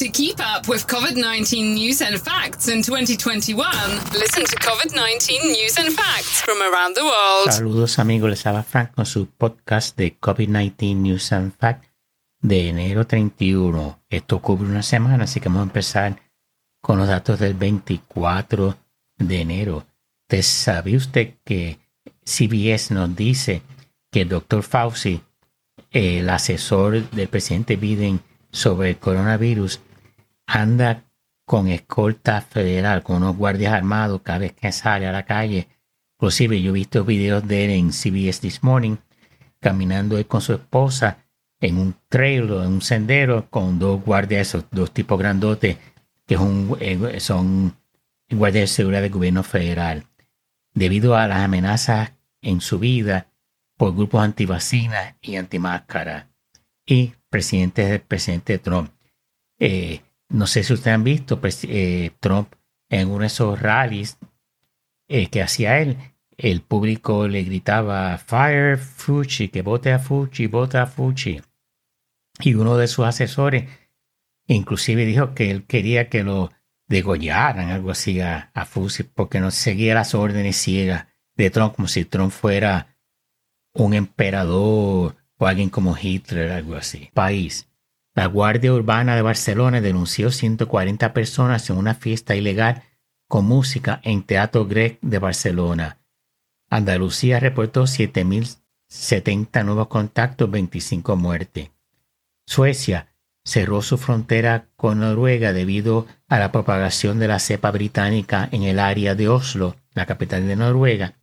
To keep up with COVID 19 news and facts in 2021, listen to COVID 19 news and facts from around the world. Saludos amigos, les habla Frank con su podcast de COVID-19 News and Facts de enero 31. Esto cubre una semana, así que vamos a empezar con los datos del 24 de enero. ¿Te sabía usted que CBS nos dice que el doctor Fauci, el asesor del presidente Biden, sobre el coronavirus anda con escolta federal, con unos guardias armados cada vez que sale a la calle. Inclusive yo he visto videos de él en CBS This Morning caminando él con su esposa en un trail en un sendero con dos guardias, esos dos tipos grandotes que eh, son guardias de seguridad del gobierno federal. Debido a las amenazas en su vida por grupos antivacinas y antimáscara y presidente del presidente Trump. Eh, no sé si ustedes han visto eh, Trump en uno de esos rallies eh, que hacía él. El público le gritaba Fire Fucci, que vote a Fucci, vote a Fucci. Y uno de sus asesores inclusive dijo que él quería que lo degollaran, algo así a, a porque no seguía las órdenes ciegas de Trump, como si Trump fuera un emperador o alguien como Hitler, algo así. País. La Guardia Urbana de Barcelona denunció 140 personas en una fiesta ilegal con música en Teatro Grec de Barcelona. Andalucía reportó 7.070 nuevos contactos, 25 muertes. Suecia cerró su frontera con Noruega debido a la propagación de la cepa británica en el área de Oslo, la capital de Noruega,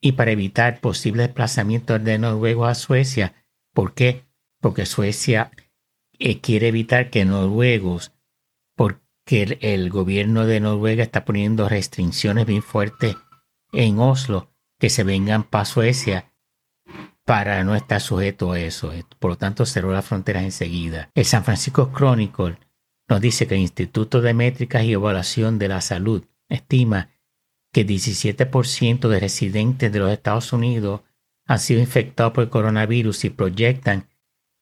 y para evitar posibles desplazamientos de noruegos a Suecia. ¿Por qué? Porque Suecia eh, quiere evitar que noruegos, porque el, gobierno de Noruega está poniendo restricciones bien fuertes en Oslo, que se vengan para Suecia para no estar sujeto a eso. Por lo tanto, cerró las fronteras enseguida. El San Francisco Chronicle nos dice que el Instituto de Métricas y Evaluación de la Salud estima que 17% de residentes de los Estados Unidos han sido infectados por el coronavirus y proyectan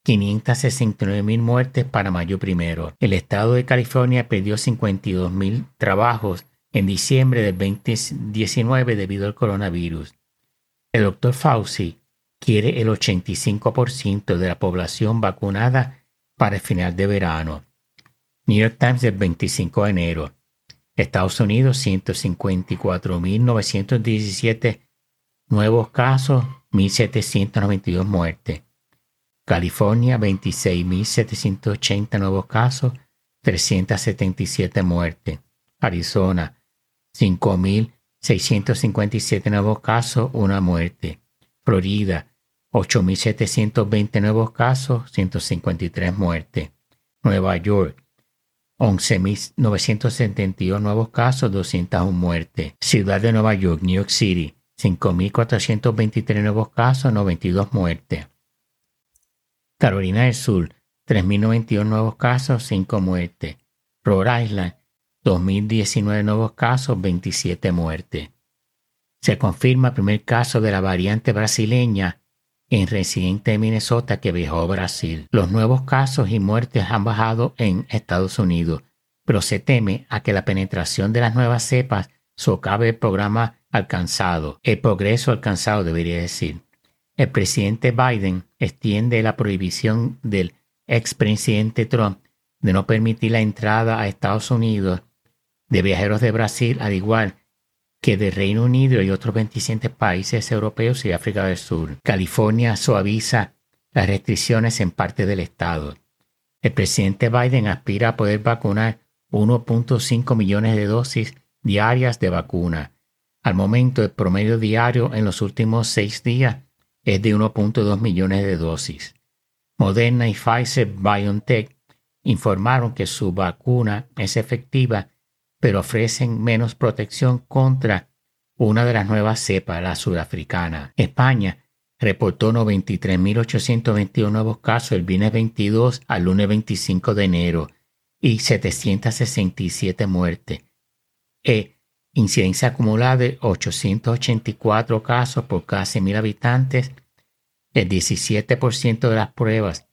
569 mil muertes para mayo primero. El estado de California perdió 52 mil trabajos en diciembre del 2019 debido al coronavirus. El doctor Fauci quiere el 85% de la población vacunada para el final de verano. New York Times del 25 de enero. Estados Unidos 154.917 nuevos casos, 1.792 muertes. California 26.780 nuevos casos, 377 muertes. Arizona 5.657 nuevos casos, una muerte. Florida 8.720 nuevos casos, 153 muertes. Nueva York 11.972 nuevos casos, 201 muertes. Ciudad de Nueva York, New York City, 5.423 nuevos casos, 92 muertes. Carolina del Sur, 3.091 nuevos casos, 5 muertes. Rhode Island, 2.019 nuevos casos, 27 muertes. Se confirma el primer caso de la variante brasileña en residente de Minnesota que viajó a Brasil. Los nuevos casos y muertes han bajado en Estados Unidos, pero se teme a que la penetración de las nuevas cepas socave el programa alcanzado, el progreso alcanzado debería decir. El presidente Biden extiende la prohibición del expresidente Trump de no permitir la entrada a Estados Unidos de viajeros de Brasil, al igual que de Reino Unido y otros 27 países europeos y África del Sur. California suaviza las restricciones en parte del estado. El presidente Biden aspira a poder vacunar 1.5 millones de dosis diarias de vacuna. Al momento, el promedio diario en los últimos seis días es de 1.2 millones de dosis. Moderna y Pfizer BioNTech informaron que su vacuna es efectiva pero ofrecen menos protección contra una de las nuevas cepas, la sudafricana. España reportó 93.821 nuevos casos el viernes 22 al lunes 25 de enero y 767 muertes. E incidencia acumulada de 884 casos por cada 100.000 habitantes. El 17% de las pruebas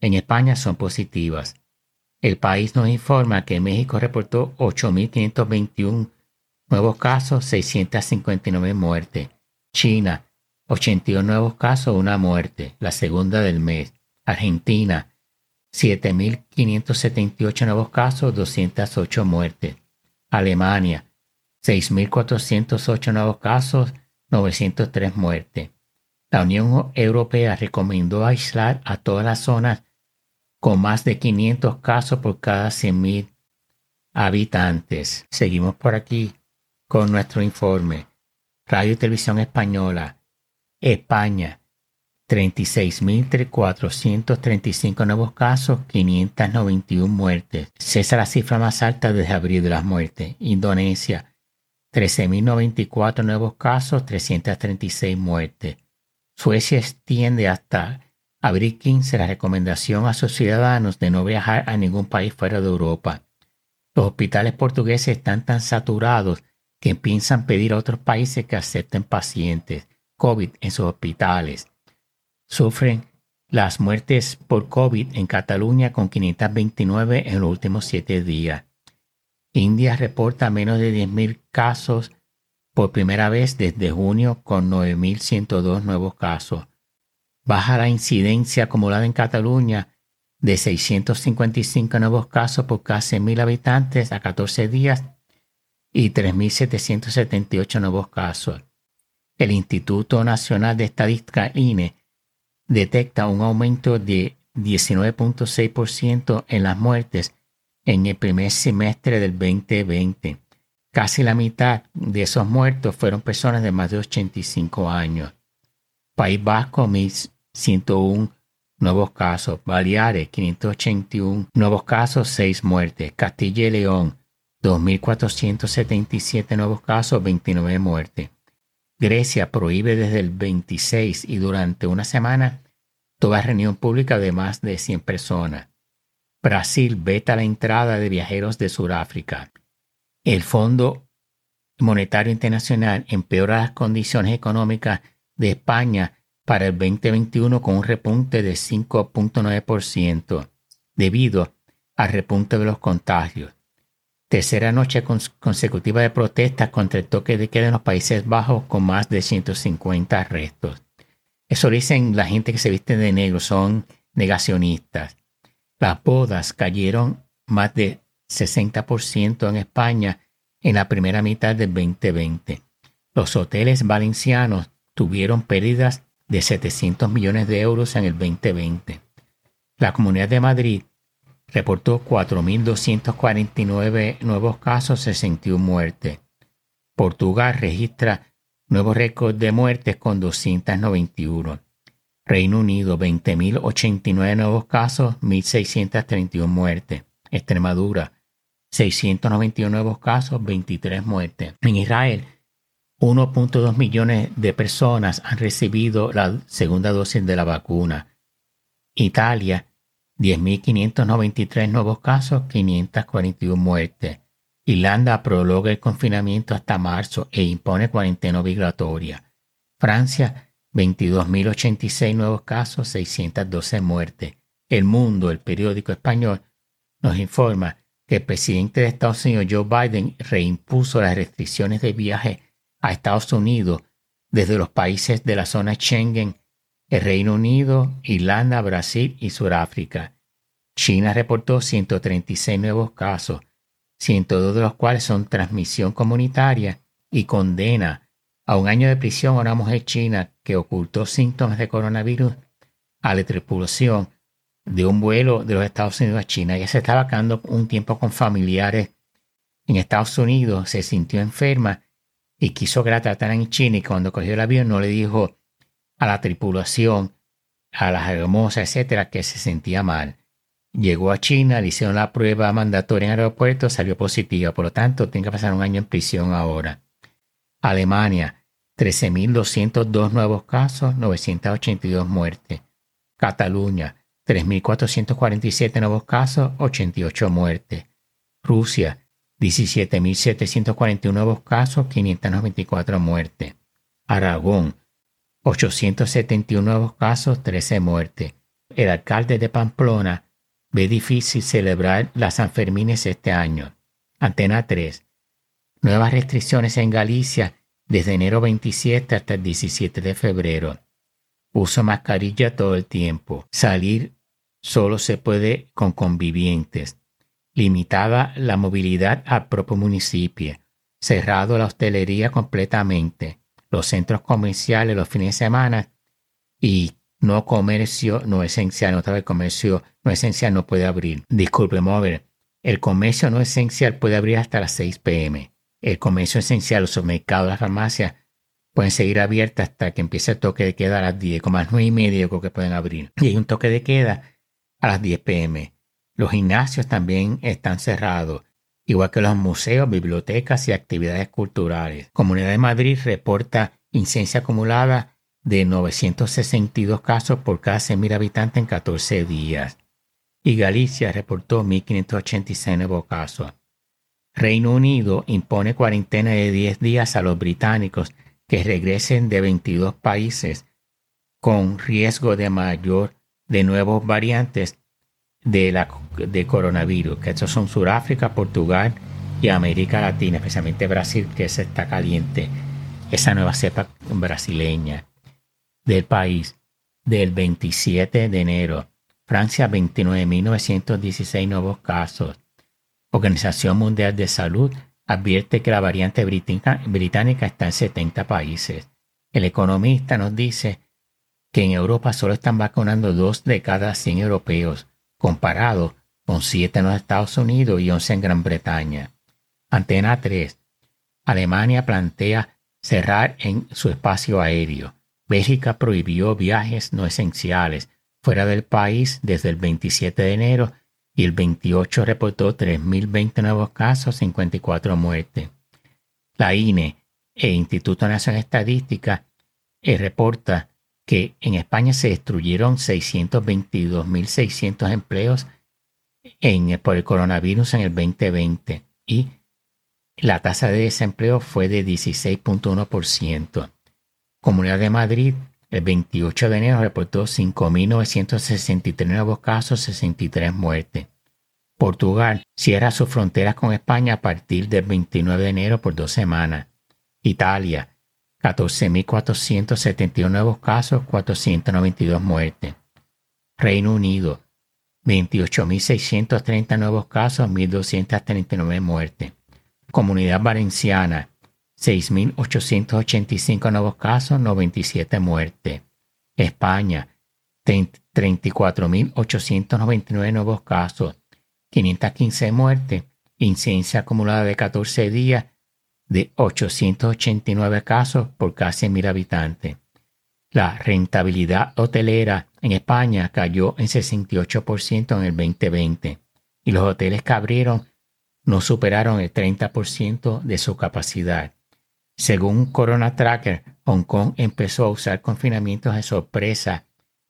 en España son positivas. El país nos informa que México reportó 8.521 nuevos casos, 659 muertes. China, 81 nuevos casos, una muerte, la segunda del mes. Argentina, 7.578 nuevos casos, 208 muertes. Alemania, 6.408 nuevos casos, 903 muertes. La Unión Europea recomendó aislar a todas las zonas con más de 500 casos por cada 100.000 habitantes. Seguimos por aquí con nuestro informe. Radio y Televisión Española. España. 36.435 nuevos casos, 591 muertes. Esa es la cifra más alta desde abril de las muertes. Indonesia. 13.094 nuevos casos, 336 muertes. Suecia extiende hasta abril 15 la recomendación a sus ciudadanos de no viajar a ningún país fuera de Europa. Los hospitales portugueses están tan saturados que piensan pedir a otros países que acepten pacientes COVID en sus hospitales. Sufren las muertes por COVID en Cataluña con 529 en los últimos siete días. India reporta menos de 10.000 casos por primera vez desde junio con 9.102 nuevos casos. Baja la incidencia acumulada en Cataluña de 655 nuevos casos por casi 1.000 habitantes a 14 días y 3.778 nuevos casos. El Instituto Nacional de Estadística INE detecta un aumento de 19.6% en las muertes en el primer semestre del 2020 Casi la mitad de esos muertos fueron personas de más de 85 años. País Vasco, 1.101 nuevos casos. Baleares, 581 nuevos casos, 6 muertes. Castilla y León, 2.477 nuevos casos, 29 muertes. Grecia prohíbe desde el 26 y durante una semana toda reunión pública de más de 100 personas. Brasil veta la entrada de viajeros de Sudáfrica. El Fondo Monetario Internacional empeora las condiciones económicas de España para el 2021 con un repunte de 5.9% debido al repunte de los contagios. Tercera noche consecutiva de protestas contra el toque de queda en los Países Bajos con más de 150 arrestos. Eso dicen la gente que se viste de negro, son negacionistas. Las bodas cayeron más de 60% en España en la primera mitad del 2020. Los hoteles valencianos tuvieron pérdidas de 700 millones de euros en el 2020. La Comunidad de Madrid reportó 4.249 nuevos casos, 61 muertes. Portugal registra nuevos récords de muertes con 291. Reino Unido, 20.089 nuevos casos, 1.631 muertes. Extremadura, 691 nuevos casos, 23 muertes. En Israel, 1.2 millones de personas han recibido la segunda dosis de la vacuna. Italia, 10.593 nuevos casos, 541 muertes. Irlanda prolonga el confinamiento hasta marzo e impone cuarentena obligatoria. Francia, 22.086 nuevos casos, 612 muertes. El Mundo, el periódico español, nos informa que el presidente de Estados Unidos, Joe Biden, reimpuso las restricciones de viaje a Estados Unidos desde los países de la zona Schengen, el Reino Unido, Irlanda, Brasil y Sudáfrica. China reportó 136 nuevos casos, 102 de los cuales son transmisión comunitaria y condena a un año de prisión a una mujer china que ocultó síntomas de coronavirus a la tripulación de un vuelo de los Estados Unidos a China. Ella se estaba quedando un tiempo con familiares en Estados Unidos, se sintió enferma y quiso que la trataran en China y cuando cogió el avión no le dijo a la tripulación, a las hermosas, etcétera, que se sentía mal. Llegó a China, le hicieron la prueba mandatoria en el aeropuerto, salió positiva, por lo tanto tiene que pasar un año en prisión ahora. Alemania, 13.202 nuevos casos, 982 muertes. Cataluña, 3.447 nuevos casos, 88 muertes. Rusia, 17.741 nuevos casos, 594 muertes. Aragón, 871 nuevos casos, 13 muertes. El alcalde de Pamplona ve difícil celebrar las Sanfermines este año. Antena 3. Nuevas restricciones en Galicia desde enero 27 hasta el 17 de febrero. Uso mascarilla todo el tiempo. Salir solo se puede con convivientes. Limitada la movilidad al propio municipio. Cerrado la hostelería completamente. Los centros comerciales los fines de semana y no comercio no esencial. Otra vez comercio no esencial no puede abrir. Disculpe, mover. El comercio no esencial puede abrir hasta las 6 pm. El comercio esencial, los supermercados, las farmacias pueden seguir abiertas hasta que empiece el toque de queda a las 10, como a las 9 y media yo que pueden abrir. Y hay un toque de queda a las 10 pm. Los gimnasios también están cerrados, igual que los museos, bibliotecas y actividades culturales. Comunidad de Madrid reporta incidencia acumulada de 962 casos por cada 100.000 habitantes en 14 días. Y Galicia reportó 1.586 nuevos casos. Reino Unido impone cuarentena de 10 días a los británicos que regresen de 22 países con riesgo de mayor de nuevos variantes de, la, de coronavirus, que estos son Sudáfrica, Portugal y América Latina, especialmente Brasil, que se está caliente, esa nueva cepa brasileña del país del 27 de enero. Francia 29.916 nuevos casos. Organización Mundial de Salud advierte que la variante británica está en 70 países. El economista nos dice que en Europa solo están vacunando dos de cada 100 europeos, comparado con 7 en los Estados Unidos y 11 en Gran Bretaña. Antena 3. Alemania plantea cerrar en su espacio aéreo. Bélgica prohibió viajes no esenciales fuera del país desde el 27 de enero y el 28 reportó 3.020 nuevos casos, 54 muertes. La INE e Instituto Nacional de Estadística eh, reporta que en España se destruyeron 622.600 empleos en, por el coronavirus en el 2020 y la tasa de desempleo fue de 16.1%. Comunidad de Madrid, el 28 de enero reportó 5.963 nuevos casos, 63 muertes. Portugal cierra sus fronteras con España a partir del 29 de enero por dos semanas. Italia, 14.471 nuevos casos, 492 muertes. Reino Unido, 28.630 nuevos casos, 1.239 muertes. Comunidad Valenciana, 6.885 nuevos casos, 97 muertes. España, 34.899 nuevos casos, 515 muertes. Incidencia acumulada de 14 días de 889 casos por casi mil habitantes. La rentabilidad hotelera en España cayó en 68% en el 2020 y los hoteles que abrieron no superaron el 30% de su capacidad. Según Corona Tracker, Hong Kong empezó a usar confinamientos de sorpresa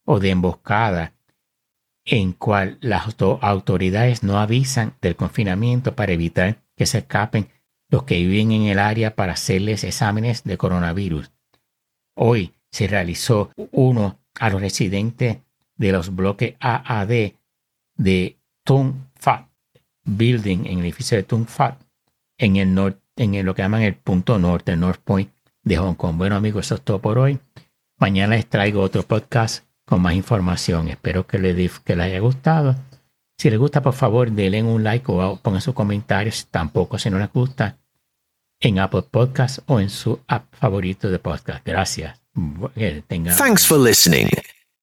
o de emboscada, en cual las autoridades no avisan del confinamiento para evitar que se escapen los que viven en el área para hacerles exámenes de coronavirus. Hoy se realizó uno a los residentes de los bloques AAD de Tung Fat Building, en el edificio de Tung Fat, en el norte en lo que llaman el punto norte, el North Point de Hong Kong. Bueno amigos, eso es todo por hoy. Mañana les traigo otro podcast con más información. Espero que les, que les haya gustado. Si les gusta, por favor, denle un like o pongan sus comentarios. Tampoco si no les gusta en Apple Podcast o en su app favorito de podcast. Gracias. Thanks for listening.